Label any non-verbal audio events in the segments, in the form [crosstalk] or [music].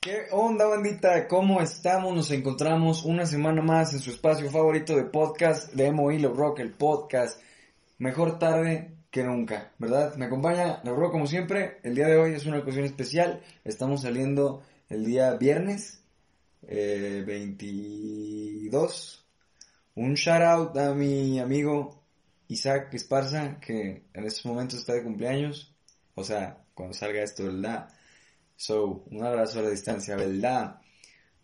¿Qué onda, bandita? ¿Cómo estamos? Nos encontramos una semana más en su espacio favorito de podcast de Emo y Rock, el podcast. Mejor tarde que nunca, ¿verdad? Me acompaña Rock como siempre. El día de hoy es una ocasión especial. Estamos saliendo el día viernes eh, 22. Un shout out a mi amigo Isaac Esparza, que en estos momentos está de cumpleaños. O sea, cuando salga esto, ¿verdad? So, un abrazo a la distancia, ¿verdad?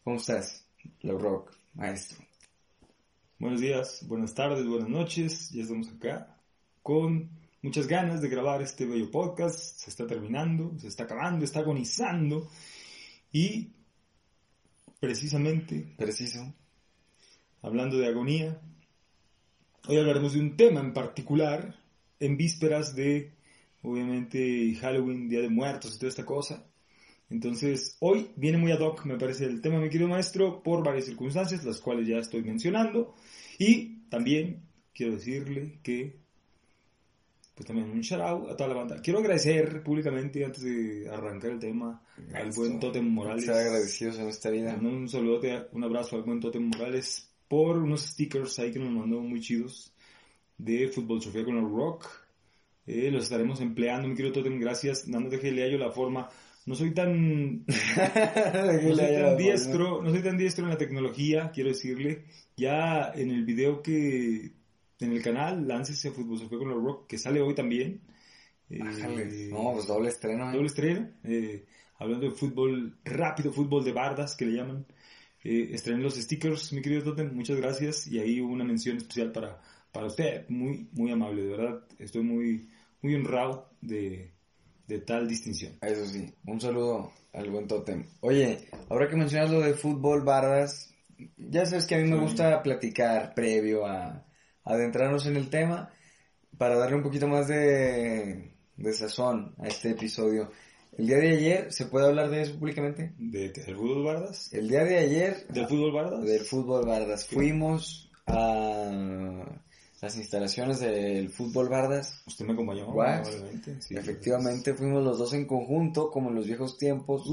¿Cómo estás, Low Rock, maestro? Buenos días, buenas tardes, buenas noches. Ya estamos acá con muchas ganas de grabar este bello podcast. Se está terminando, se está acabando, está agonizando. Y precisamente, Preciso. hablando de agonía, hoy hablaremos de un tema en particular en vísperas de, obviamente, Halloween, Día de Muertos y toda esta cosa. Entonces, hoy viene muy ad hoc, me parece, el tema, mi querido maestro, por varias circunstancias, las cuales ya estoy mencionando. Y también quiero decirle que, pues también un shout out a toda la banda. Quiero agradecer públicamente, antes de arrancar el tema, al buen Totem Morales. Agradecidos en esta vida. Un saludote, un abrazo al buen Totem Morales por unos stickers ahí que nos mandó muy chidos de Fútbol Sofía con el Rock. Eh, los estaremos empleando, mi querido Totem, gracias. Más déjele a ello la forma. No soy tan, [laughs] no soy tan diestro, no soy tan diestro en la tecnología, quiero decirle. Ya en el video que, en el canal, láncese Fútbol Sofía con el Rock, que sale hoy también. Eh. No, pues doble estreno. ¿eh? doble estreno, eh, hablando de fútbol rápido, fútbol de bardas que le llaman. Eh, estrené los stickers, mi querido Totem, muchas gracias y ahí una mención especial para, para usted, muy, muy amable, de verdad, estoy muy, muy honrado de, de tal distinción. Eso sí, un saludo al buen Totem. Oye, ahora que mencionas lo de fútbol, barras, ya sabes que a mí me gusta platicar previo a, adentrarnos en el tema para darle un poquito más de, de sazón a este episodio. El día de ayer, ¿se puede hablar de eso públicamente? ¿De, del fútbol bardas? El día de ayer, ¿Del fútbol bardas? del fútbol Bardas, fuimos a las instalaciones del fútbol Bardas. Usted me acompañó, sí. Efectivamente, fuimos los dos en conjunto, como en los viejos tiempos.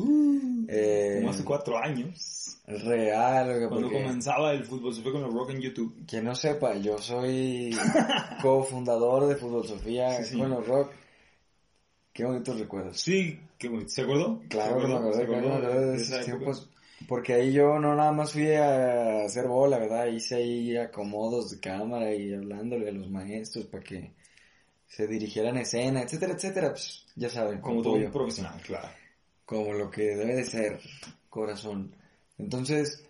Eh, Como hace cuatro años, Real, cuando porque comenzaba el fútbol Sofía con el Rock en YouTube. quien no sepa, yo soy [laughs] cofundador de Fútbol Sofía Sí, sí. con los Rock. Qué bonitos recuerdos. Sí, qué bonito. ¿Se acordó? Claro ¿Se que me acordé, ¿Se claro que acordó de esos tiempos. Porque ahí yo no nada más fui a hacer bola, ¿verdad? Hice ahí acomodos de cámara y hablándole a los maestros para que se dirigieran escena, etcétera, etcétera. Pues, ya saben, Como todo un profesional, claro. como lo que debe de ser, corazón. Entonces,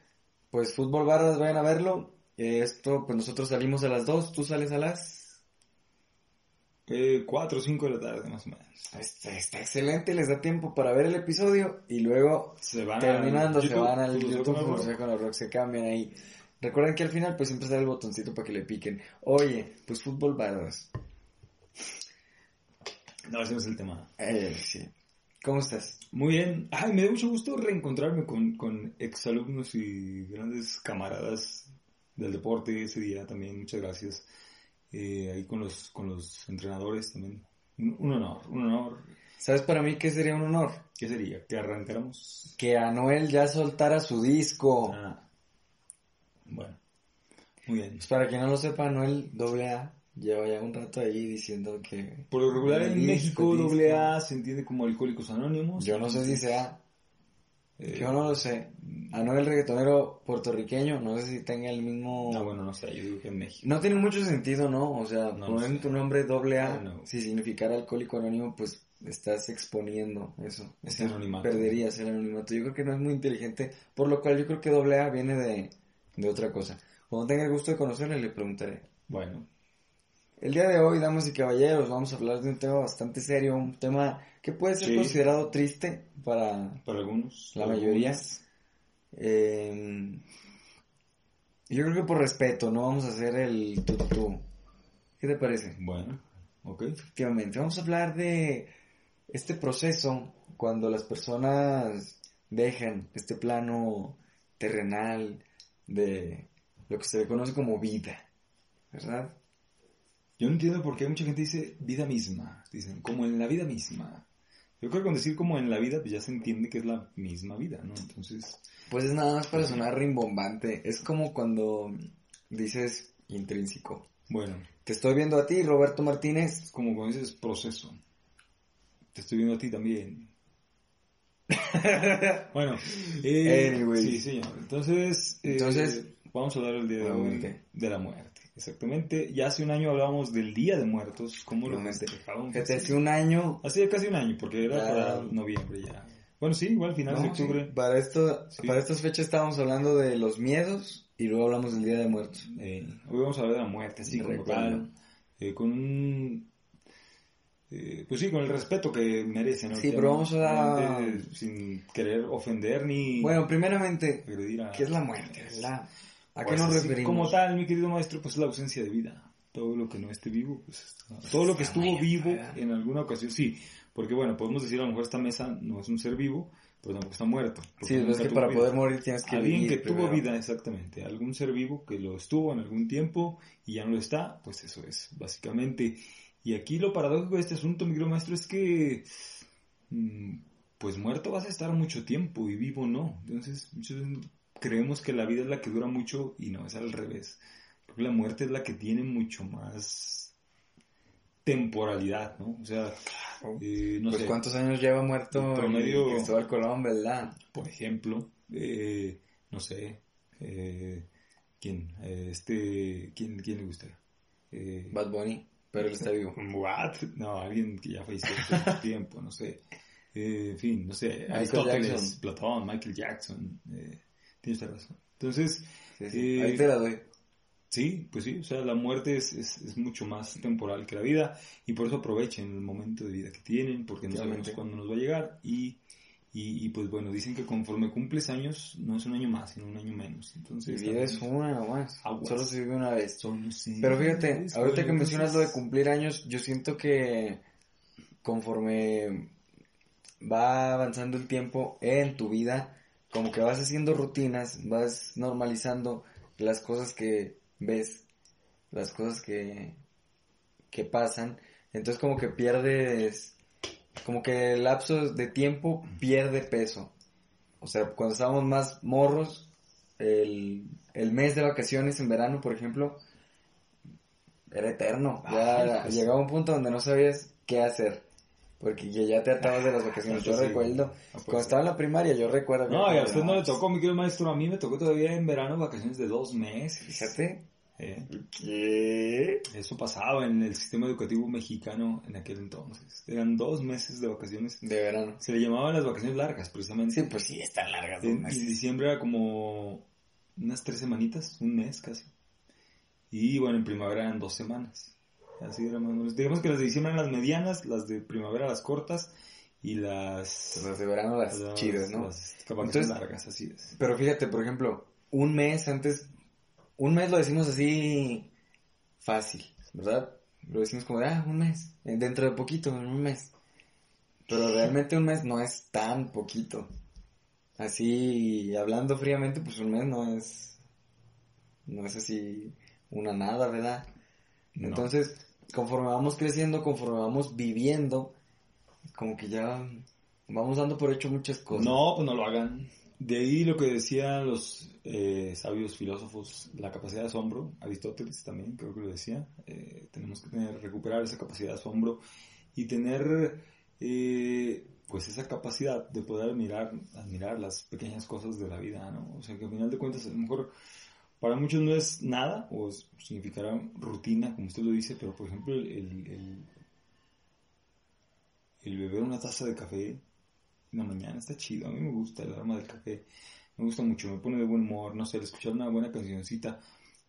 pues fútbol barras, vayan a verlo. Esto, pues nosotros salimos a las 2, tú sales a las... Eh, cuatro o cinco de la tarde, más o menos. Está, está excelente, les da tiempo para ver el episodio y luego, Se van terminando, se van al Fútbol YouTube, con el como Rock. sea con los rock, se cambian ahí. Recuerden que al final, pues siempre está el botoncito para que le piquen. Oye, pues fútbol barras. No, ese no es el tema. Eh, sí. ¿Cómo estás? Muy bien. Ay, me da mucho gusto reencontrarme con, con exalumnos y grandes camaradas del deporte ese día también. Muchas gracias. Eh, ahí con los, con los entrenadores también. Un, un honor, un honor. ¿Sabes para mí qué sería un honor? ¿Qué sería? Que arrancáramos. Que Anuel ya soltara su disco. Ah, bueno. Muy bien. Pues para quien no lo sepa, Anuel AA lleva ya un rato ahí diciendo que... Por lo regular en México disco. doble A se entiende como Alcohólicos Anónimos. Yo no sé si sea, Eh, yo no lo sé. Anuel reggaetonero puertorriqueño, no sé si tenga el mismo... No, bueno, no sé. Yo digo que en México. No tiene mucho sentido, ¿no? O sea, No poner tu nombre doble A, No, no. si significara alcohólico anónimo, pues estás exponiendo eso. Ese anonimato. Perderías el anonimato. Yo creo que no es muy inteligente, por lo cual yo creo que doble A viene de, de otra cosa. Cuando tenga el gusto de conocerle, le preguntaré. Bueno. El día de hoy, damas y caballeros, vamos a hablar de un tema bastante serio, un tema que puede ser Sí. considerado triste para Para algunos. la para mayoría. Eh, yo creo que por respeto, no vamos a hacer el tú. ¿Qué te parece? Bueno, ok. Efectivamente, vamos a hablar de este proceso cuando las personas dejan este plano terrenal de lo que se le conoce como vida, ¿verdad? Yo no entiendo por qué mucha gente dice vida misma. Dicen, como en la vida misma. Yo creo que con decir como en la vida, pues ya se entiende que es la misma vida, ¿no? Entonces, Pues es nada más para sonar rimbombante. Es como cuando dices intrínseco. bueno, Te estoy viendo a ti, Roberto Martínez. es como cuando dices proceso. Te estoy viendo a ti también. [laughs] bueno, eh, Anyways. sí, señor. Entonces, eh, Entonces, vamos a hablar el día hoy de la muerte. Exactamente. Ya hace un año hablábamos del Día de Muertos. ¿Cómo lo? Fíjate, hace un año. Hace casi un año, porque era Ya. para noviembre ya. Bueno, sí, igual final de No, sí, octubre. para, esto, Sí. para estas fechas estábamos hablando de los miedos y luego hablamos del Día de Muertos. Eh, hoy vamos a hablar de la muerte, así como tal, eh, con un... eh, pues sí, con el respeto que merece, ¿no? Sí, pero vamos a- Sin querer ofender ni Bueno, primeramente, a... ¿qué es la muerte, verdad? ¿A qué Pues nos así referimos? Como tal, mi querido maestro, pues la ausencia de vida. Todo lo que no esté vivo, pues todo lo que estuvo muerte, vivo en alguna ocasión, sí. Porque bueno, podemos decir a lo mejor esta mesa no es un ser vivo, pero tampoco está muerto. Sí, es que para vida. poder morir tienes que Alguien vivir que tuvo primero. vida, exactamente. Algún ser vivo que lo estuvo en algún tiempo y ya no lo está, pues eso es, básicamente. Y aquí lo paradójico de este asunto, mi querido maestro, es que, mm, pues muerto vas a estar mucho tiempo y vivo no. Entonces, muchos creemos que la vida es la que dura mucho y no, es al revés. Creo que la muerte es la que tiene mucho más temporalidad, ¿no? O sea, eh, no pues sé. cuántos años lleva muerto promedio- Cristóbal Colón, ¿verdad? por ejemplo, eh, no sé, eh, ¿quién? Este, ¿quién, quién le gusta? Eh, Bad Bunny, pero él está vivo. [laughs] What? No, alguien que ya falleció hace [laughs] tiempo, no sé. Eh, en fin, no sé, Michael Aristóteles, Jackson. Platón, Michael Jackson, eh, tienes razón. Entonces, Sí, sí. Eh, Ahí te la doy. sí, pues sí, o sea, la muerte es, es, es mucho más temporal que la vida y por eso aprovechen el momento de vida que tienen, porque no sabemos cuándo nos va a llegar y, y, y, pues bueno, dicen que conforme cumples años, no es un año más, sino un año menos. Entonces, vida es una nomás. Aguas. Solo se vive una vez. Solo sí. Pero fíjate, ahorita que mencionas lo de cumplir años, yo siento que conforme va avanzando el tiempo en tu vida, como que vas haciendo rutinas, vas normalizando las cosas que ves, las cosas que, que pasan, entonces como que pierdes, como que el lapso de tiempo pierde peso. O sea, cuando estábamos más morros, el, el mes de vacaciones en verano, por ejemplo, era eterno. Ya Ay, pues. llegaba un punto donde no sabías qué hacer. Porque ya, ya te atabas de las vacaciones. [laughs] Yo Sí. recuerdo, Ah, pues cuando sí. estaba en la primaria, yo recuerdo. No, y a usted no le tocó, mi querido maestro, a mí me tocó todavía en verano vacaciones de dos meses. Fíjate. Eh, ¿Qué? Eso pasaba en el sistema educativo mexicano en aquel entonces. Eran dos meses de vacaciones. De verano. Se le llamaban las vacaciones largas, precisamente. Sí, pues sí, están largas. En, en diciembre era como unas tres semanitas, un mes casi. Y bueno, en primavera eran dos semanas. Así o menos. Digamos que las de diciembre eran las medianas, las de primavera las cortas y las... Las de verano, las, las- chidas, ¿no? Las Entonces- largas, así es. Pero fíjate, por ejemplo, un mes antes, un mes lo decimos así fácil, ¿verdad? Lo decimos como, de, ah, un mes, eh, dentro de poquito, en un mes. Pero realmente un mes no es tan poquito. Así, hablando fríamente, pues un mes no es, no es así una nada, ¿verdad? No. Entonces, conforme vamos creciendo, conforme vamos viviendo, como que ya vamos dando por hecho muchas cosas. No, pues no lo hagan. De ahí lo que decían los eh, sabios filósofos, la capacidad de asombro, Aristóteles también creo que lo decía, eh, tenemos que tener, recuperar esa capacidad de asombro y tener eh, pues esa capacidad de poder admirar, admirar las pequeñas cosas de la vida, ¿no? O sea que al final de cuentas a lo mejor para muchos no es nada o es- significará rutina, como usted lo dice, pero por ejemplo el, el, beber una taza de café en la mañana está chido. A mí me gusta el aroma del café. Me gusta mucho, me pone de buen humor, no sé, el escuchar una buena cancioncita.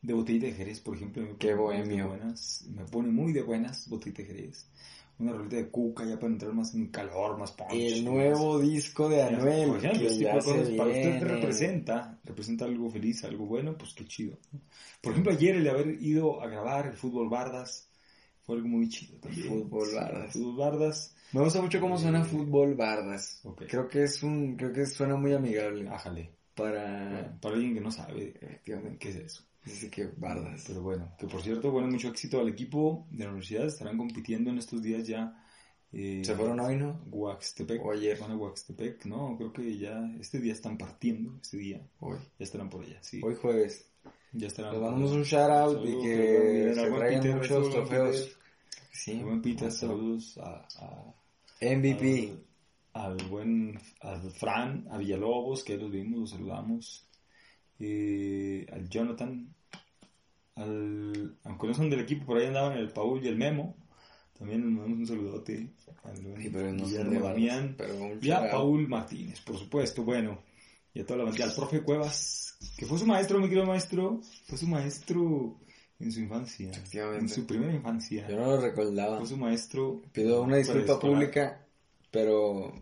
de botellita de Jerez, por ejemplo. Me Qué pone muy de bohemio. buenas, me pone muy de buenas botellita de Jerez. Una rolita de cuca ya para entrar más en calor, más punch. El nuevo disco de Anuel, Por ejemplo, que este tipo ya de cosas se para usted representa, representa algo feliz, algo bueno, pues qué chido. Por ejemplo, ayer el haber ido a grabar el fútbol Bardas fue algo muy chido también. Fútbol Sí, Bardas. Fútbol Bardas, Me gusta mucho cómo suena Eh, fútbol Bardas. Creo que es un, creo que suena muy amigable ájale. para, Para alguien que no sabe efectivamente, qué es eso. Dice que Bardas. Pero bueno, que por cierto, bueno, mucho éxito al equipo de la universidad. Estarán compitiendo en estos días ya. eh, ¿Se fueron hoy, no? Huaxtepec. O ayer. Van a Huaxtepec. No, creo que ya este día están partiendo. Este día Hoy, ya estarán por allá. Sí, hoy jueves. ya estarán. Les allá. un shout out y que se traigan muchos trofeos. Sí, Buen mucho. saludos a, a- MVP. al, al buen al Fran, a Villalobos, que los vimos, los saludamos, eh, al Jonathan, al, aunque no son del equipo, por ahí andaban el Paul y el Memo, también les mandamos un saludote al Sí, pero no Damián, y a. Paul Martínez, por supuesto, bueno, y a toda la bandera, al profe Cuevas, que fue su maestro, mi querido maestro, fue su maestro en su infancia, en su primera infancia. Yo no lo recordaba. Fue su maestro. Pido una disculpa pública, pero,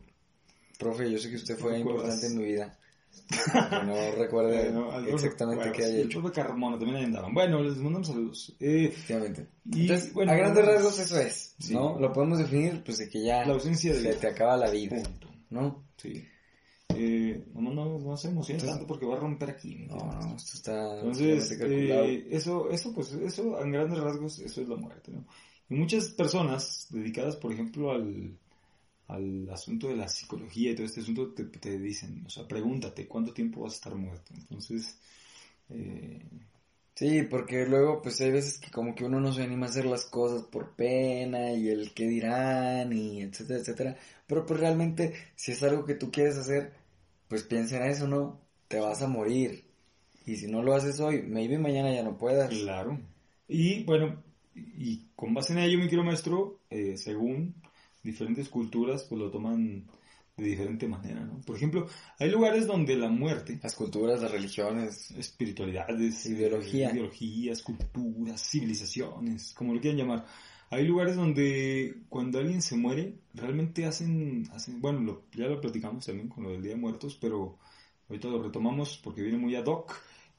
profe, yo sé que usted fue ¿Te acuerdas? importante en mi vida. No recuerde Bueno, exactamente Cuevas qué y haya el hecho. profe Carmona también ahí andaban. Bueno, les mandamos saludos. Eh, Efectivamente. Y, Entonces, bueno, a grandes rasgos eso es, Sí. ¿no? Lo podemos definir, pues, de que ya la ausencia de se te acaba la vida, Punto. ¿no? Sí. Eh, no, no, no se Entonces- tanto porque va a romper aquí. ¿me No, entiendes? no, esto está Entonces, eh, eso, eso, pues, eso, en grandes rasgos, eso es la muerte, ¿no? Y muchas personas dedicadas, por ejemplo, al, al asunto de la psicología y todo este asunto, te, te dicen, o sea, pregúntate, ¿cuánto tiempo vas a estar muerto? Entonces, eh, Sí, porque luego, pues hay veces que como que uno no se anima a hacer las cosas por pena y el qué dirán y etcétera, etcétera. Pero pues realmente, si es algo que tú quieres hacer, pues piensa en eso, ¿no? Te vas a morir. Y si no lo haces hoy, maybe mañana ya no puedas. Claro. Y bueno, y con base en ello, mi querido maestro, eh, según diferentes culturas, pues lo toman de diferente manera, ¿no? Por ejemplo, hay lugares donde la muerte, Las culturas, las religiones. espiritualidades, eh, Ideología. ideologías, culturas, civilizaciones, como lo quieran llamar, hay lugares donde cuando alguien se muere, realmente hacen, hacen bueno, lo- ya lo platicamos también con lo del Día de Muertos, pero ahorita lo retomamos porque viene muy ad hoc.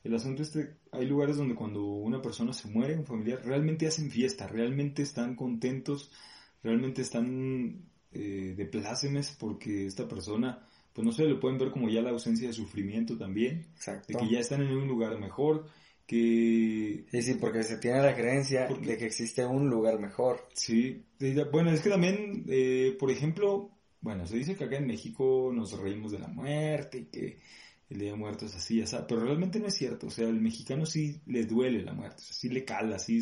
El asunto este, hay lugares donde cuando una persona se muere, un familiar, realmente hacen fiesta, realmente están contentos, realmente están eh, de plácemes porque esta persona, pues no sé, lo pueden ver como ya la ausencia de sufrimiento también, Exacto. de que ya están en un lugar mejor, que Sí, sí, porque se tiene la creencia Porque- de que existe un lugar mejor. Sí, bueno, es que también, eh, por ejemplo, bueno, se dice que acá en México nos reímos de la muerte y que el Día de Muertos así, así, pero realmente no es cierto, o sea, el mexicano sí le duele la muerte, o sea, sí le cala, sí,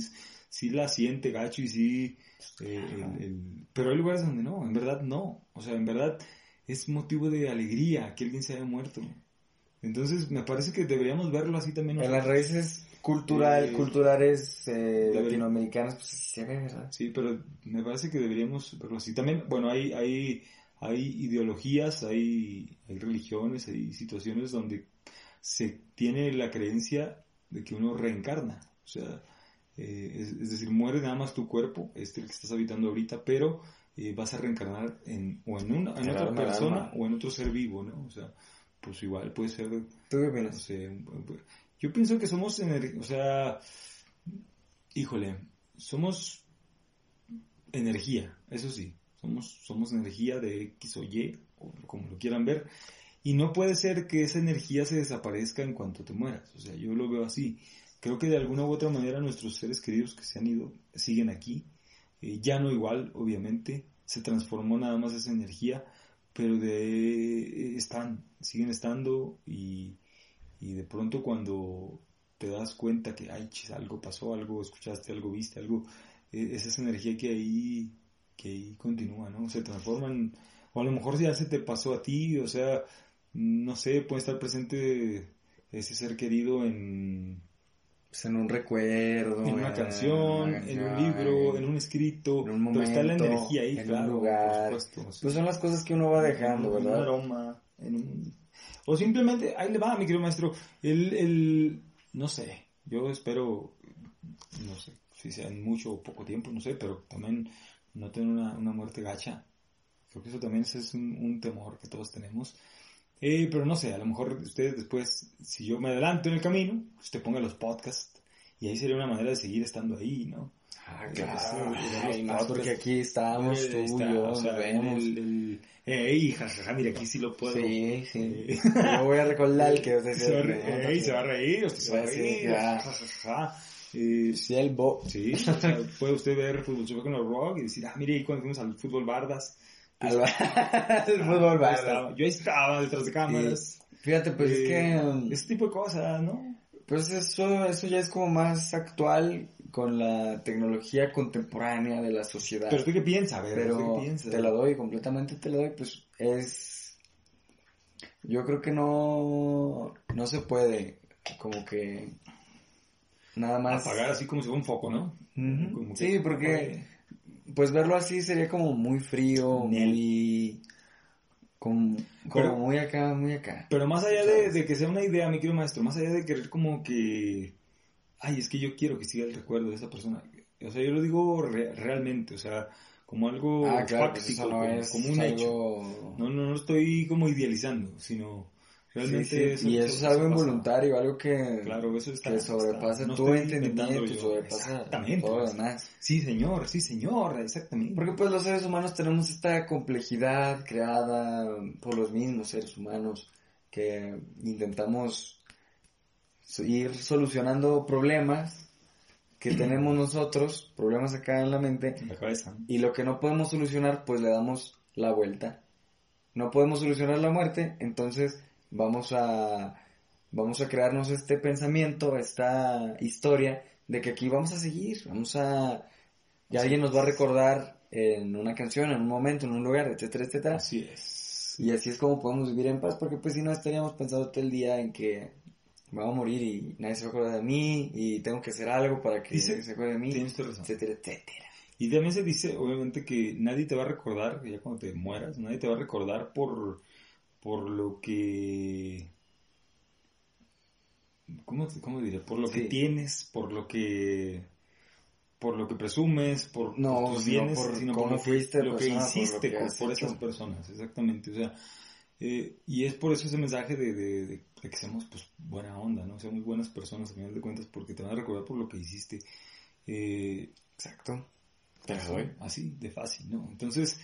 sí la siente gacho y sí, eh, el- el- pero hay lugares donde no, en verdad no, o sea, en verdad es motivo de alegría que alguien se haya muerto. Entonces, me parece que deberíamos verlo así también. En las raíces cultural, Eh, culturales eh, latinoamericanas, pues se ve, ¿verdad? Sí, pero me parece que deberíamos verlo así. También, bueno, hay, hay, hay ideologías, hay, hay religiones, hay situaciones donde se tiene la creencia de que uno reencarna. O sea, eh, es, es decir, muere nada más tu cuerpo, este el que estás habitando ahorita, pero eh, vas a reencarnar en, o en, una, en otra persona o en otro ser vivo, ¿no? O sea, pues igual puede ser ¿Tú qué no opinas? sé, un- un- yo pienso que somos, o sea, híjole, somos energía, eso sí, somos, somos energía de X o Y, o como lo quieran ver, y no puede ser que esa energía se desaparezca en cuanto te mueras, o sea, yo lo veo así. Creo que de alguna u otra manera nuestros seres queridos que se han ido siguen aquí, eh, ya no igual, obviamente, se transformó nada más esa energía, pero de están, siguen estando y, y de pronto cuando te das cuenta que ay, algo pasó, algo escuchaste, algo viste, algo, eh, es esa energía que ahí, que ahí continúa, ¿no? Se transforman, o a lo mejor ya se te pasó a ti, o sea, no sé, puede estar presente ese ser querido en, Pues en un recuerdo, en una canción, en un libro, en un escrito, en un pero está la energía ahí, en un claro, lugar. por supuesto. Pues son las cosas que uno va dejando, en un ¿verdad? aroma, en un... O simplemente, ahí le va, mi querido maestro, el, el, no sé, Yo espero, no sé, si sea en mucho o poco tiempo, no sé, pero también no tener una, una muerte gacha. Creo que eso también es un, un temor que todos tenemos. Eh, pero no sé, a lo mejor ustedes después, si yo me adelanto en el camino, usted ponga los podcasts y ahí sería una manera de seguir estando ahí, ¿no? Ah, Eh, claro. sí, Ay, más porque aquí estamos, Eh, tú, está, yo, o sea, vemos. el, el- ey, jajaja, mira, aquí sí lo puedo. Sí, sí. Eh, [laughs] Yo voy a recordar que [laughs] usted se va a reír, ey, se va a reír, usted se va a reír, jajaja. Eh, Sí, el bo. Sí, o sea, puede usted ver Fútbol con los Rock y decir, ah, mire, ahí cuando fuimos al fútbol Bardas. Al [laughs] el fútbol Yo Barça. estaba, yo ahí estaba detrás de cámaras. Fíjate, pues es que... um, Ese tipo de cosas, ¿no? Pues eso, eso ya es como más actual con la tecnología contemporánea de la sociedad. Pero tú qué piensas, a ver, Pero ¿tú qué piensas? te la doy, completamente te la doy, pues es... Yo creo que no, no se puede como que nada más... Apagar así como si fuera un foco, ¿no? Ujú. Como que- Sí, porque pues verlo así sería como muy frío, Nel. muy... Como, como Pero- muy acá, muy acá. Pero más allá de, de que sea una idea, mi querido maestro, más allá de querer como que, ay, es que yo quiero que siga el recuerdo de esa persona. O sea, yo lo digo re- realmente, o sea, como algo ah, claro, pues fáctico, no como, es como un hecho. algo... No, no, no lo estoy como idealizando, sino realmente Sí, sí, y eso es algo involuntario, algo que, Claro, eso está. que sobrepasa está- estoy entendimiento, yo. sobrepasa todo lo demás. Sí, señor, sí, señor, exactamente. Porque pues los seres humanos tenemos esta complejidad creada por los mismos seres humanos que intentamos ir solucionando problemas que tenemos [clears throat] nosotros, problemas acá en la mente, En la cabeza. y lo que no podemos solucionar pues le damos la vuelta. No podemos solucionar la muerte, entonces vamos a vamos a crearnos este pensamiento, esta historia de que aquí vamos a seguir, vamos a y alguien nos va a recordar en una canción, en un momento, en un lugar, etcétera, etcétera. Así es. Y así es como podemos vivir en paz, porque pues si no estaríamos pensando todo el día en que me voy a morir y nadie se va a acordar de mí y tengo que hacer algo para que Dice- se acuerde de mí, Tienes toda razón. etcétera, etcétera. Y también se dice, obviamente, que nadie te va a recordar, ya cuando te mueras, nadie te va a recordar por, por lo que... ¿Cómo, cómo diré? Por lo que tienes, por lo que... Por lo que presumes, por, No, tus sino bienes, por sino cómo por lo, fuiste lo que persona, por lo hiciste que por esas personas, exactamente. O sea, eh, y es por eso ese mensaje de, de- de- de que seamos pues buena onda, ¿no? Seamos buenas personas, a final de cuentas, porque te van a recordar por lo que hiciste. Eh, Exacto. Te la doy. Así, de fácil, ¿no? Entonces,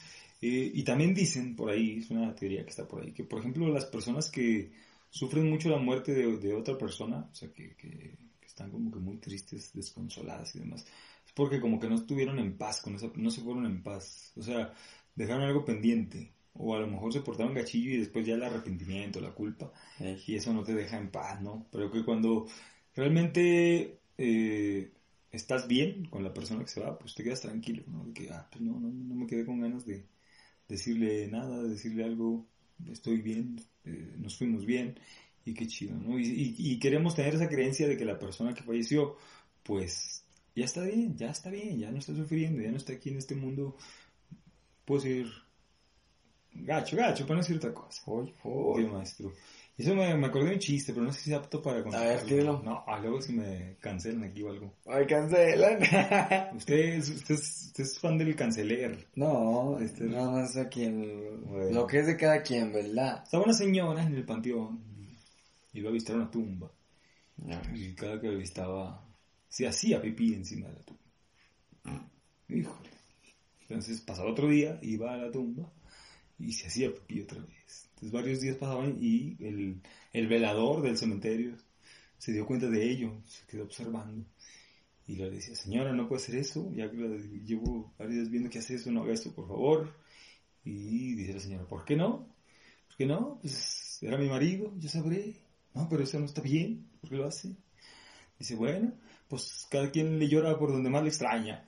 eh, y también dicen por ahí, es una teoría que está por ahí, que por ejemplo las personas que sufren mucho la muerte de, de otra persona, o sea, que, que- que están como que muy tristes, desconsoladas y demás, es porque como que no estuvieron en paz con esa, no se fueron en paz, o sea, dejaron algo pendiente, o a lo mejor se portaron gachillo y después ya el arrepentimiento, la culpa, Eh, y eso no te deja en paz, ¿no? Pero que cuando realmente eh, estás bien con la persona que se va, pues te quedas tranquilo, ¿no? De que, ah, pues no, no, no me quedé con ganas de decirle nada, de decirle algo, estoy bien, eh, nos fuimos bien, y qué chido, ¿no? Y, y- y queremos tener esa creencia de que la persona que falleció, pues ya está bien, ya está bien, ya no está sufriendo, ya no está aquí en este mundo, puedo decir gacho, gacho, para no decir otra cosa. Uy. maestro. Eso me, me acordé de un chiste, pero no sé si es apto para contarlo. ver, dilo. No, ah, luego si me cancelan aquí o algo. Ay, cancelan. [laughs] Usted, es- usted, usted es fan del canceler. no, este, nada más a quien, Bueno. lo que es de cada quien, ¿verdad? Estaba una señora en el panteón. Iba a visitar una tumba. Y cada que la visitaba, se hacía pipí encima de la tumba. Híjole. Entonces pasaba otro día, iba a la tumba y se hacía pipí otra vez. Entonces varios días pasaban y el, el velador del cementerio se dio cuenta de ello, se quedó observando. Y le decía, señora, no puede hacer eso, ya que llevo varios días viendo que hace eso, no haga esto, por favor. Y dice la señora, ¿por qué no? ¿Por qué no? Pues era mi marido, yo sabré. No, pero eso no está bien, ¿por qué lo hace? Dice, bueno, pues cada quien le llora por donde más le extraña.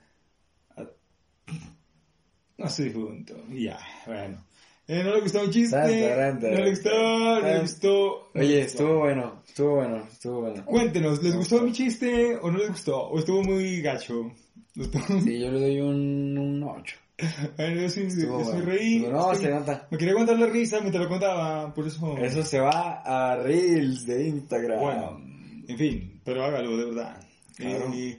No se difunto. Y ya, bueno. Eh, no le gustó mi chiste. Tan, tan, tan, no le gustó, no le gustó. no Oye, le gustó. estuvo bueno, estuvo bueno, estuvo bueno. Cuéntenos, ¿les gustó mi chiste o no les gustó? ¿O estuvo muy gacho? ¿Estuvo- Sí, yo le doy un, un 8. Bueno, yo sí, yo Estuvo sí bueno. reí. No, se nota. Me quería contar la risa mientras lo contaba, por eso... Eso se va a Reels de Instagram. Bueno, En fin, pero hágalo, de verdad. Claro. Eh,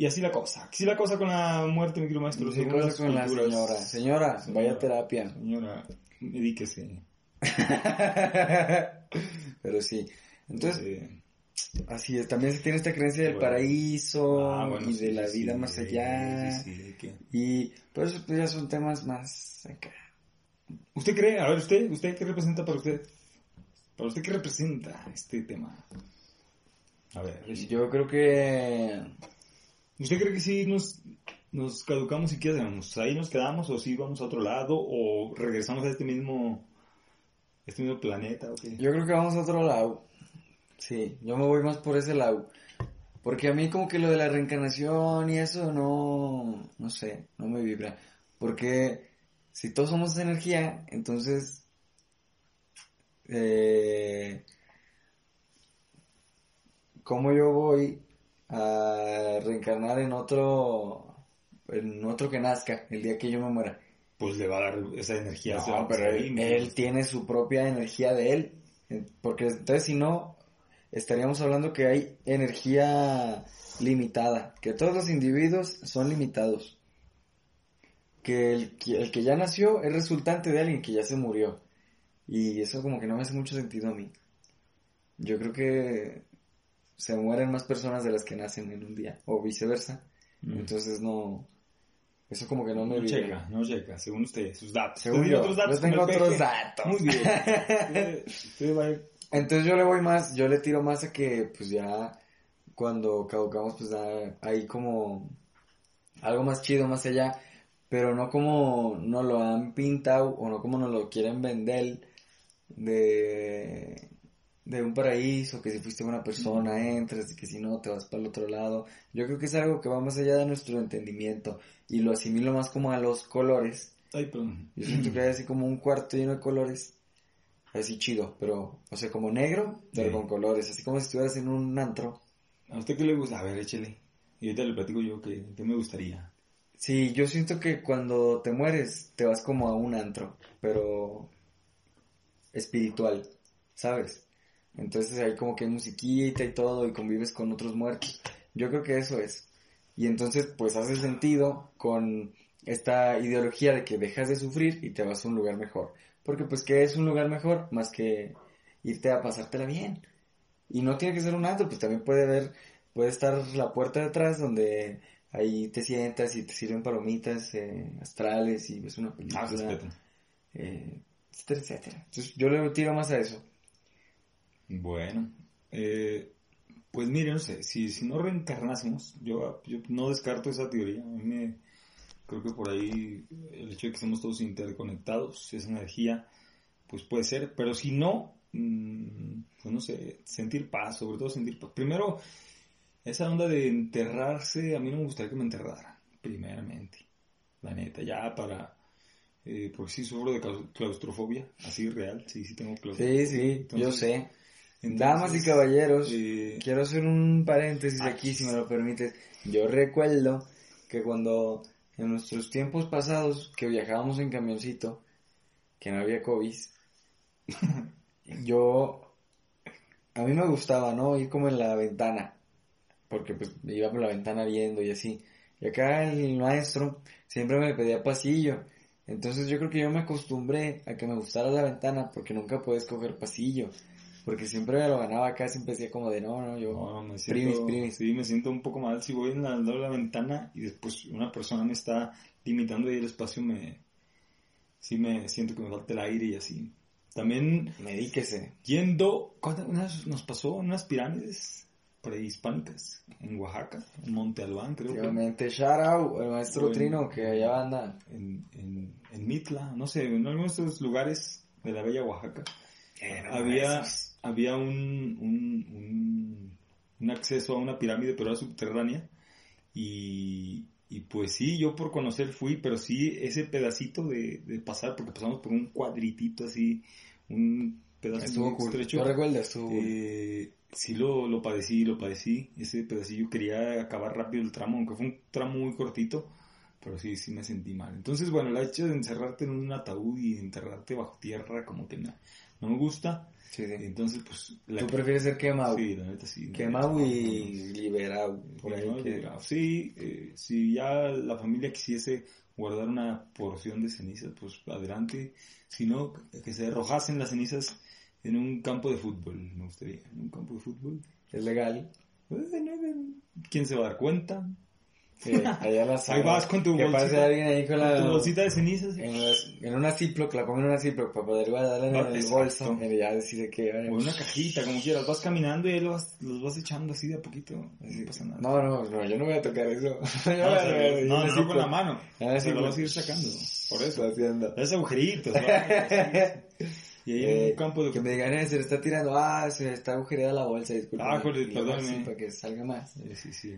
y así la cosa. Así la cosa con la muerte, mi querido maestro. ¿Qué según cosa con la culturas. señora? Señora, vaya a terapia. Señora, medíquese. [laughs] Pero sí. Entonces, así es. También se tiene esta creencia del Bueno. paraíso ah, bueno, y sí, de la sí, vida más allá. sí, sí, que- Y por eso pues, ya son temas más acá. ¿Usted cree? A ver, ¿usted, ¿usted qué representa para usted? ¿Para usted qué representa este tema? A ver, Yo creo que ¿usted cree que si nos, caducamos y qué hacemos? ¿Ahí nos quedamos o si vamos a otro lado o regresamos a este mismo, este mismo planeta o qué? Yo creo que vamos a otro lado. Sí, yo me voy más por ese lado. Porque a mí como que lo de la reencarnación y eso no, no sé, no me vibra. Porque si todos somos energía, entonces, eh, ¿cómo yo voy a reencarnar en otro, en otro que nazca el día que yo me muera? Pues le va a dar esa energía. No, a pero pasar él, él tiene su propia energía de él. Eh, Porque entonces si no, estaríamos hablando que hay energía limitada, que todos los individuos son limitados. Que el, que el que ya nació es resultante de alguien que ya se murió. Y eso como que no me hace mucho sentido a mí. Yo creo que se mueren más personas de las que nacen en un día, o viceversa. Mm. Entonces no... Eso como que no me No checa, no checa, según usted, sus datos. Según yo, otros datos yo tengo otros datos. Muy bien. [laughs] Usted- usted va a ir- Entonces yo le voy más, yo le tiro más a que pues ya cuando caducamos pues ya hay como algo más chido más allá, pero no como nos lo han pintado o no como nos lo quieren vender de, de un paraíso, que si fuiste buena persona entras y que si no te vas para el otro lado. Yo creo que es algo que va más allá de nuestro entendimiento y lo asimilo más como a los colores. Ay, perdón. Yo siento que hay así como un cuarto lleno de colores. Así chido, pero, o sea, como negro, pero Sí. con colores. Así como si estuvieras en un antro. ¿A usted qué le gusta? A ver, échele. Y ahorita le platico yo que, que me gustaría. Sí, yo siento que cuando te mueres, te vas como a un antro, pero espiritual, ¿sabes? Entonces ahí como que hay musiquita y todo y convives con otros muertos. Yo creo que eso es. Y entonces pues hace sentido con esta ideología de que dejas de sufrir y te vas a un lugar mejor. Porque pues ¿qué es un lugar mejor? Más que irte a pasártela bien. Y no tiene que ser un antro, pues también puede haber, puede estar la puerta de atrás donde ahí te sientas y te sirven palomitas eh, astrales y ves una película, Ah, eh, etcétera, etcétera. Entonces yo le tiro más a eso. Bueno, eh, pues mire, no sé, si, si no reencarnásemos, yo, yo no descarto esa teoría. A mí me, creo que por ahí el hecho de que estemos todos interconectados, esa energía, pues puede ser, pero si no, mm, pues no sé, sentir paz, sobre todo sentir paz. Primero, esa onda de enterrarse, a mí no me gustaría que me enterraran, primeramente, la neta, ya para... Eh, porque sí sufro de claus- claustrofobia, así real, sí, sí tengo claustrofobia. Sí, sí, yo sé. Entonces, Damas y caballeros, quiero hacer un paréntesis Ay. aquí, si me lo permites. Yo recuerdo que cuando en nuestros tiempos pasados, que viajábamos en camioncito, que no había COVID, [laughs] yo, a mí me gustaba, ¿no? Ir como en la ventana, porque pues iba por la ventana viendo y así. Y acá el maestro siempre me pedía pasillo. Entonces yo creo que yo me acostumbré a que me gustara la ventana porque nunca puedes coger pasillo. Porque siempre me lo ganaba acá, siempre decía como de no, no, yo... No, me primis, siento, primis. sí, me siento un poco mal si voy en la, de la ventana y después una persona me está limitando ahí el espacio, me, sí me siento que me falta el aire y así. También Medíquese. yendo, ¿cuántas- unas- nos pasó en unas pirámides prehispánicas en Oaxaca, en Monte Albán, creo que, Obviamente, shout out al maestro Bueno. Trino que allá anda. en, en, en Mitla, no sé, en algunos de estos lugares de la bella Oaxaca. había, había un, un, un, un acceso a una pirámide, pero era subterránea. Y, y pues sí, yo por conocer fui, pero sí ese pedacito de, de pasar, porque pasamos por un cuadritito así, un pedazo Estuvo muy estrecho. ¿Lo recuerdas? Cool. Eh, sí lo, lo padecí, lo padecí. Ese pedacillo quería acabar rápido el tramo, aunque fue un tramo muy cortito, pero sí, sí me sentí mal. Entonces, bueno, el hecho de encerrarte en un ataúd y enterrarte bajo tierra, como que me, no me gusta. Sí, sí. Entonces, pues... ¿Tú prefieres ser quemado? Sí, la neta sí. Quemado y liberado. Por ahí que- liberado. Sí, eh, si ya la familia quisiese guardar una porción de cenizas, pues adelante. Si no, que se arrojasen las cenizas en un campo de fútbol, me gustaría. En un campo de fútbol. Es legal. Bueno, ¿Quién se va a dar cuenta? Sí, allá las [laughs] Ahí vas con tu Que bolsita. pase alguien ahí con la... Tu bolsita de cenizas. En, las- en una Ziploc, la pongo en una Ziploc para poder guardarla en No, el bolso. Y ya que... O en una cajita, como quieras. Vas caminando y ahí los vas, los vas echando así de a poquito. No pasa nada. No, no, no, yo no voy a tocar eso. [laughs] No, voy a no, no, con la mano. Sí, Pero lo vas a ir sacando. Por eso. haciendo. Es agujeritos. [laughs] Y ahí en Eh, un campo de que me digan, eh, se le está tirando, ah, se está agujereada la bolsa, disculpe. Ah, joder, perdóneme. para que salga más. Sí, sí.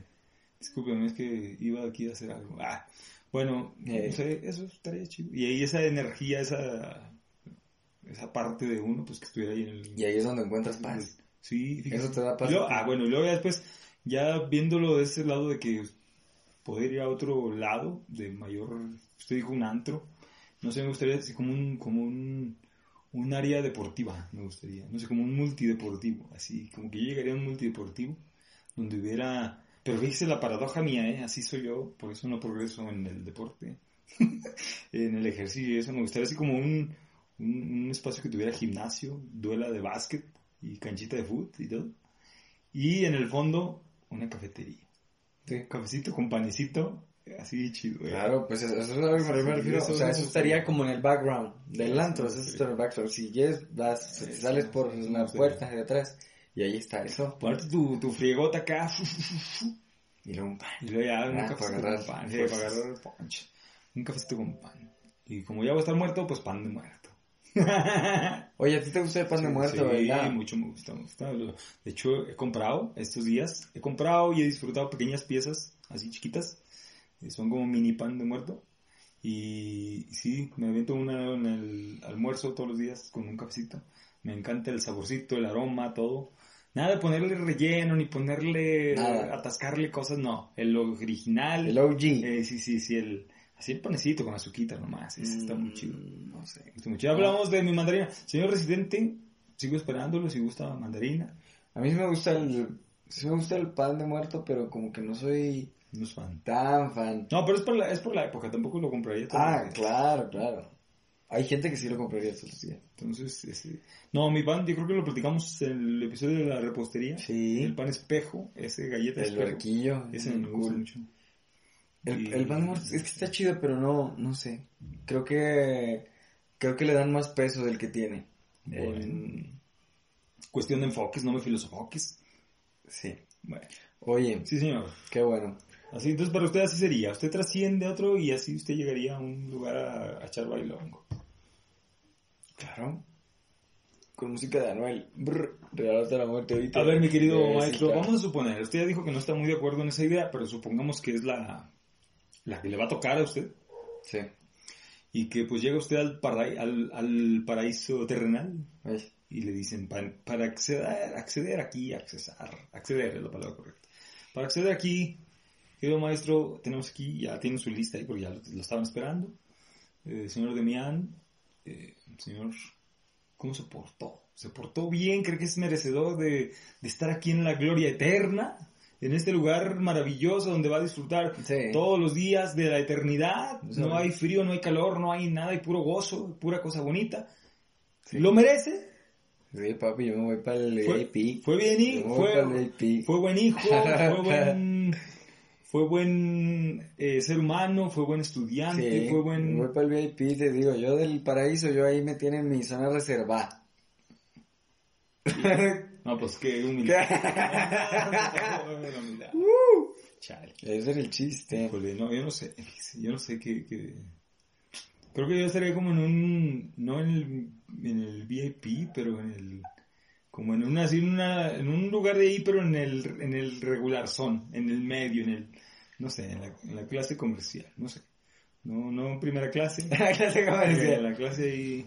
Discúlpeme, es que iba aquí a hacer algo. Ah, bueno, Eh. no sé, eso estaría chido. Y ahí esa energía, esa, esa parte de uno, pues que estuviera ahí en el... Y ahí es donde encuentras paz. Sí, fíjate. Eso te da paz. Ah, bueno, y luego ya después, ya viéndolo de ese lado de que poder ir a otro lado, de mayor, usted dijo un antro, no sé, me gustaría así como un, como un, un área deportiva, me gustaría, no sé, como un multideportivo, así, como que yo llegaría a un multideportivo, donde hubiera, pero fíjese la paradoja mía, ¿eh? así soy yo, por eso no progreso en el deporte, [laughs] en el ejercicio, y eso me gustaría así como un, un, un espacio que tuviera gimnasio, duela de básquet y canchita de fútbol y todo. Y en el fondo, una cafetería. Sí. Cafecito con panecito, así chido. ¿eh? Claro, pues eso, es lo que me refiero. eso o sea, eso estaría como en el background del antro, eso está en el background. Si quieres, vas, sales por la puerta de atrás y ahí está eso. Ponerte tu, tu friegota acá. [laughs] Y luego un pan. Y luego ya un Ah, cafecito para agarrar con pan. Sí, para agarrar punch. Con pan. Y como ya voy a estar muerto, pues pan de muerto. [laughs] Oye, ¿a ti te gusta el pan de muerto, sí, verdad? mucho me gusta, me gusta. De hecho, he comprado estos días, he comprado y he disfrutado pequeñas piezas, así chiquitas, son como mini pan de muerto. Y sí, me aviento una en el almuerzo todos los días con un cafecito. Me encanta el saborcito, el aroma, todo. Nada de ponerle relleno, ni ponerle, Nada. atascarle cosas, no. El original. El OG. eh, sí, sí, sí, el, así el panecito con azuquita nomás. Ese está muy chido. Mm, No sé. Está muy chido. Hablamos de mi mandarina. Señor residente, sigo esperándolo si gusta mandarina. A mí sí me gusta el, sí me gusta el pan de muerto, pero como que no soy No es fan. tan fan. No, pero es por la, es por la época, tampoco lo compraría Ah, claro, claro. Hay gente que sí lo compraría todos los días. Entonces, este, no, mi pan, yo creo que lo platicamos en el episodio de la repostería. Sí. El pan espejo, ese galleta El espejo. barquillo. Ese me gusta mucho. El, Y- el pan es que está chido, pero no, no sé. Creo que creo que le dan más peso del que tiene. Bueno. En- Cuestión de enfoques, no me filosofoques. sí. Bueno, Oye, sí, señor. qué bueno. Así, entonces para usted así sería. Usted trasciende a otro y así usted llegaría a un lugar a, a echar bailongo. Claro. Con música de Anuel. Brr, regalaste la muerte ahorita. A ver, mi querido Eh, sí, maestro, claro. vamos a suponer, usted ya dijo que no está muy de acuerdo en esa idea, pero supongamos que es la, la que le va a tocar a usted Sí. y que pues llega usted al, parai- al, al paraíso terrenal Ay, y le dicen, "Pa- para, acceder, acceder aquí, accesar, acceder es la palabra correcta. Para acceder aquí, querido maestro, tenemos aquí, ya tiene su lista ahí porque ya lo, lo estaban esperando. Eh, señor Demián, eh, señor, ¿cómo se portó? ¿Se portó bien? ¿Cree que es merecedor de, de estar aquí en la gloria eterna? En este lugar maravilloso donde va a disfrutar Sí. todos los días de la eternidad. Sí. No hay frío, no hay calor, no hay nada, hay puro gozo, pura cosa bonita. Sí. ¿Lo merece? Sí, papi, yo me voy para el Fue, fue bien fue, fue buen hijo, fue [laughs] buen, fue buen eh, ser humano, fue buen estudiante, Sí, fue buen... voy para el VIP, te digo, yo del paraíso, yo ahí me tienen mi zona reservada. [laughs] No, pues qué humilde. [laughs] Chale. Ese era el chiste. Híjole, no, yo no sé, yo no sé qué, qué- Creo que yo estaría como en un, no en el, en el VIP, pero en el, como en una, así en una, en un lugar de ahí, pero en el, en el regular son, en el medio, en el, no sé, en la, en la clase comercial, no sé. No, no en primera clase, [laughs] La clase en comercial. la clase ahí,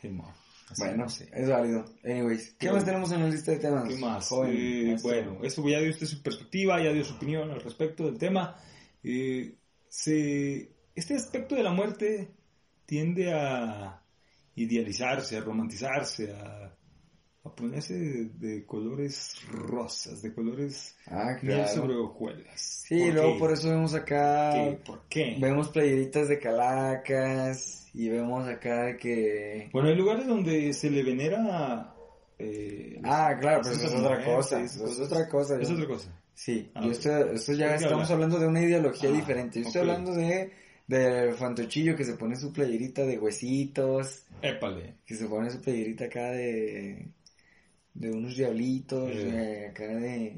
gemón. Así, Bueno, no sé. es válido. Anyways, ¿qué Qué más tenemos en la lista de temas? ¿Qué más? Eh, bueno, eso ya dio usted su perspectiva, ya dio su opinión al respecto del tema. Eh, se, este aspecto de la muerte tiende a idealizarse, a romantizarse, a, a ponerse de, de colores rosas, de colores Ah, miel claro. sobre hojuelas. Sí, ¿Por luego qué? por eso vemos acá, ¿Qué? ¿Por qué? vemos playeritas de calacas y vemos acá que... Bueno, hay lugares donde se le venera... eh, Ah, claro, pero las eso es otra cosa, eso es cosas. otra cosa. Es yo- otra cosa. Sí, Ah, yo estoy, esto ya ¿De qué estamos hablando de una ideología Ah, diferente. Yo estoy hablando de del fantochillo que se pone su playerita de huesitos, Épale. que se pone su playerita acá de de unos diablitos, Eh. de acá de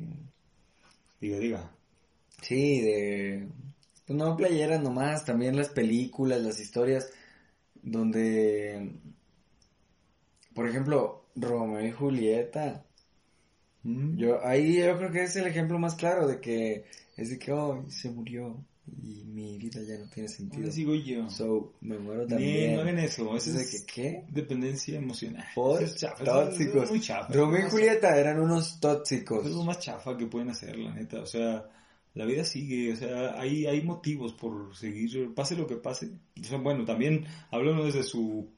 Diga, diga. sí, de pues no playeras nomás, también las películas, las historias donde por ejemplo, Romeo y Julieta Mm. Yo, ahí yo creo que es el ejemplo más claro de que es de que oh, se murió y mi vida ya no tiene sentido. ¿Dónde sigo yo? So, me muero también. no hagan eso. Eso Es que, ¿qué? dependencia emocional. Por es chafa, eso es- tóxicos. muy chafa. Romeo y Julieta eran unos tóxicos. Es lo más chafa que pueden hacer, la neta. O sea, la vida sigue. O sea, hay, hay motivos por seguir, pase lo que pase. O sea, bueno, también hablando desde su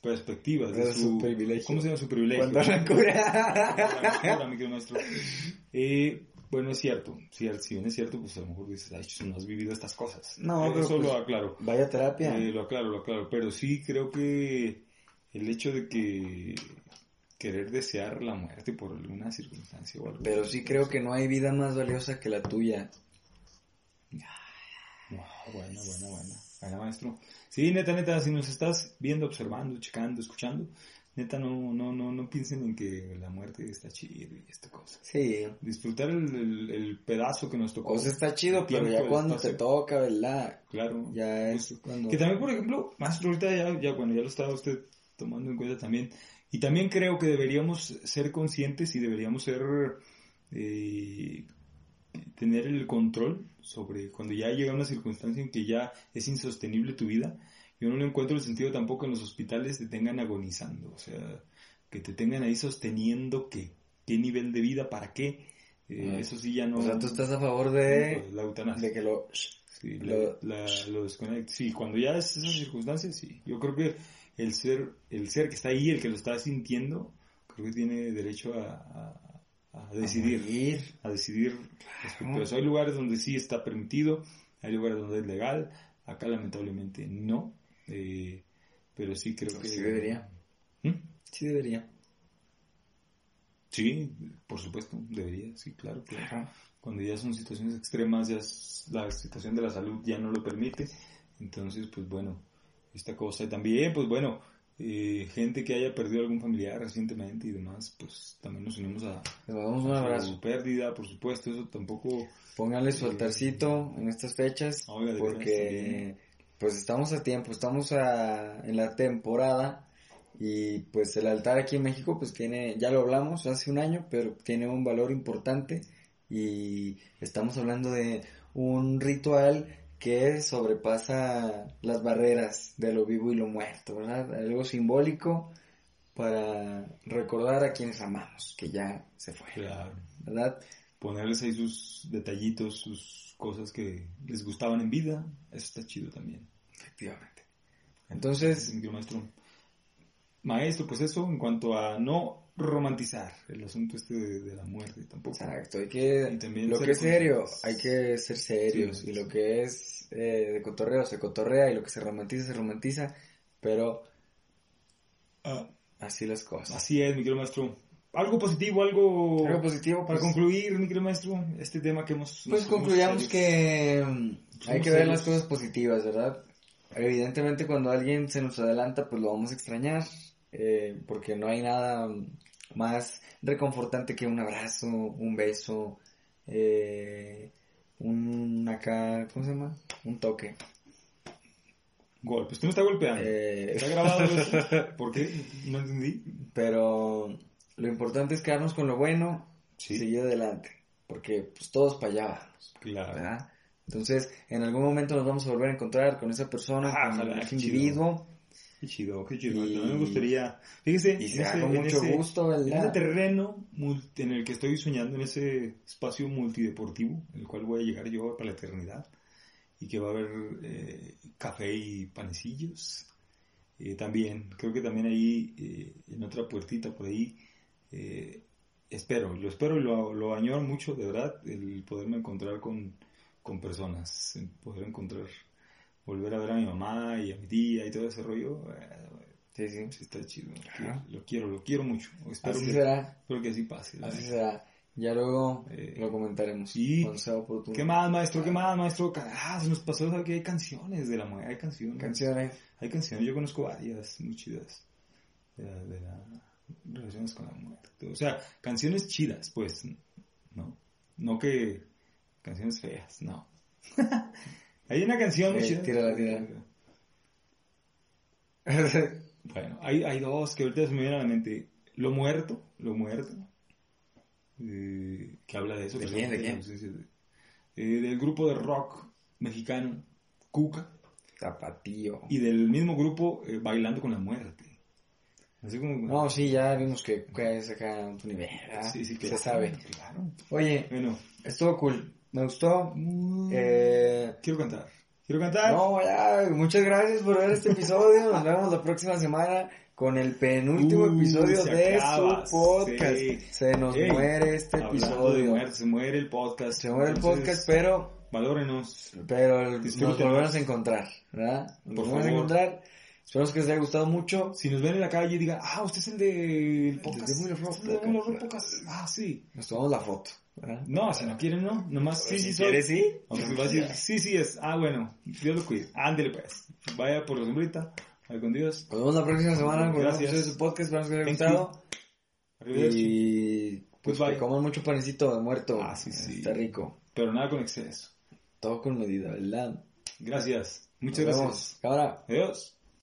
perspectiva, desde, Desde su privilegio. ¿Cómo se llama su privilegio? Cuando la cura. Ahora, mi querido maestro. [laughs] Eh, bueno, es cierto, si, si bien es cierto, pues a lo mejor dices, ay, no has vivido estas cosas. No, Eh, pero Eso pues, lo aclaro. Vaya terapia. Eh, lo aclaro, lo aclaro. Pero sí creo que el hecho de que querer desear la muerte por alguna circunstancia o algo. Pero sí creo que no hay vida más valiosa que la tuya. Wow, bueno, bueno, bueno. Bueno, maestro. Sí, neta, neta, si nos estás viendo, observando, checando, escuchando, neta, no, no, no, no piensen en que la muerte está chido y esta cosa. Sí. Disfrutar el, el- el pedazo que nos tocó. O sea, está chido, pero ya cuando espacio. te toca, ¿verdad? Claro. Ya es Justo. cuando... Que también, por ejemplo, maestro, ahorita ya, ya, bueno, ya lo estaba usted tomando en cuenta también. Y también creo que deberíamos ser conscientes y deberíamos ser, eh, tener el control sobre cuando ya llega una circunstancia en que ya es insostenible tu vida. Yo no le encuentro el sentido tampoco en los hospitales te tengan agonizando, o sea, que te tengan ahí sosteniendo que, qué nivel de vida, para qué. Eh, Ah. Eso sí ya no... O sea, tú estás a favor de, la eutanasia. de que lo... Sí, Lo- la- la- lo desconecta. Sí, cuando ya es esas circunstancias, sí. Yo creo que el ser, el ser que está ahí, el que lo está sintiendo, creo que tiene derecho a, a- a decidir. morir. A decidir respecto a eso. Hay lugares donde sí está permitido, hay lugares donde es legal. Acá lamentablemente no. Eh, pero sí creo Pues que... sí debería. ¿Mm? Sí debería. Sí, por supuesto, debería, sí, claro. claro. Cuando ya son situaciones extremas, ya es- la situación de la salud ya no lo permite. Entonces, pues bueno, esta cosa. Y también, pues bueno, eh, gente que haya perdido algún familiar recientemente y demás, pues también nos unimos a, Les mandamos un abrazo. su pérdida, por supuesto, eso tampoco... Pónganle su altarcito en estas fechas. Oiga, porque pues estamos a tiempo, estamos a- en la temporada. Y pues el altar aquí en México pues tiene, ya lo hablamos hace un año, pero tiene un valor importante. Y estamos hablando de un ritual que sobrepasa las barreras de lo vivo y lo muerto, ¿verdad? Algo simbólico para recordar a quienes amamos, que ya se fue, Claro, ¿verdad? Ponerles ahí sus detallitos, sus cosas que les gustaban en vida, eso está chido también. Efectivamente. Entonces, querido maestro. Maestro, pues eso en cuanto a no romantizar el asunto este de, de la muerte tampoco. exacto, hay que, también lo que es serio, hay que ser serios, Sí, sí, y sí. lo que es eh, de cotorreo se cotorrea, y lo que se romantiza se romantiza, pero Ah, así las cosas. así es, mi querido maestro. Algo positivo, algo, Algo positivo, para pues, concluir, mi querido maestro, este tema que hemos... pues concluyamos que mm, hay Somos que ver serios. las cosas positivas, ¿verdad? Evidentemente cuando alguien se nos adelanta, pues lo vamos a extrañar, eh, porque no hay nada más reconfortante que un abrazo, un beso, eh, un acá, ¿cómo se llama? Un toque. Golpe, usted me está golpeando. Eh, ¿Está grabado eso? [laughs] ¿Por qué? No entendí. pero lo importante es quedarnos con lo bueno Sí. seguir adelante, porque pues todos para allá vamos, Claro. ¿verdad? Entonces, en algún momento nos vamos a volver a encontrar con esa persona, Ah, con ese qué chido. individuo, Qué chido, qué chido. Y- A mí me gustaría... Fíjese, y será ese- con mucho ese- gusto, En ese ¿verdad? terreno multi- en el que estoy soñando, en ese espacio multideportivo, en el cual voy a llegar yo para la eternidad, y que va a haber eh, café y panecillos, eh, también, creo que también ahí, eh, en otra puertita por ahí, eh, espero, lo espero y lo, lo añoro mucho, de verdad, el poderme encontrar con, con personas, el poder encontrar, volver a ver a mi mamá y a mi tía y todo ese rollo. eh, Sí, sí. está chido, lo Ajá. quiero, lo quiero, lo quiero mucho. Espero Así que, será. espero que así pase. Así será. Ya luego Eh, lo comentaremos. sí. Cuando sea oportuno. ¿Qué más, maestro? ¿Qué más, maestro? Ah, se nos pasó ¿sabe que hay canciones de la muerte. Hay canciones. Canciones. Hay canciones, yo conozco varias muy chidas. De la, de la- relacionadas con la muerte. O sea, canciones chidas, pues. ¿No? No que canciones feas, no. [laughs] hay una canción Eh, chida. tírala, tírala. [laughs] Bueno, hay, hay dos que ahorita se me vienen a la mente. Lo muerto, lo muerto. eh, que habla de eso. ¿De quién, de quién? eh, del grupo de rock mexicano, Cuca. Tapatío. Y del mismo grupo, eh, Bailando con la Muerte. Así como... No, sí, ya vimos que, que es acá Se sabe. Claro. Oye, Bueno, estuvo cool. Me gustó. Eh, quiero cantar. Quiero cantar. no, ya, muchas gracias por ver este episodio. Nos vemos la próxima semana con el penúltimo Uh, episodio de acaba, su podcast. sí. Se nos Ey, muere este episodio. muerte, se muere el podcast. Se muere el podcast, pero Valórenos. Pero nos volvemos a encontrar, ¿verdad? Nos volvemos a encontrar. Esperamos que les haya gustado mucho. Si nos ven en la calle y digan, ah, usted es el del podcast. de Muy Rock Usted es el de Podcast. Podcast. Ah, sí. Nos tomamos la foto, ¿verdad? No, si no quieren, no. Nomás sí, sí, si sí. Va a decir, sí, sí es. Ah, bueno, Dios lo cuide. Ándele pues. Vaya por la sombrita. Vaya con Dios. Nos vemos la próxima semana con Gracias. de su podcast. Esperamos que les haya gustado. Y pues Goodbye. que coman mucho panecito de muerto. Ah, sí, sí. Está rico. Pero nada con exceso. Todo con medida, ¿verdad? Gracias. Muchas Nos gracias. vemos. Cámara. Adiós.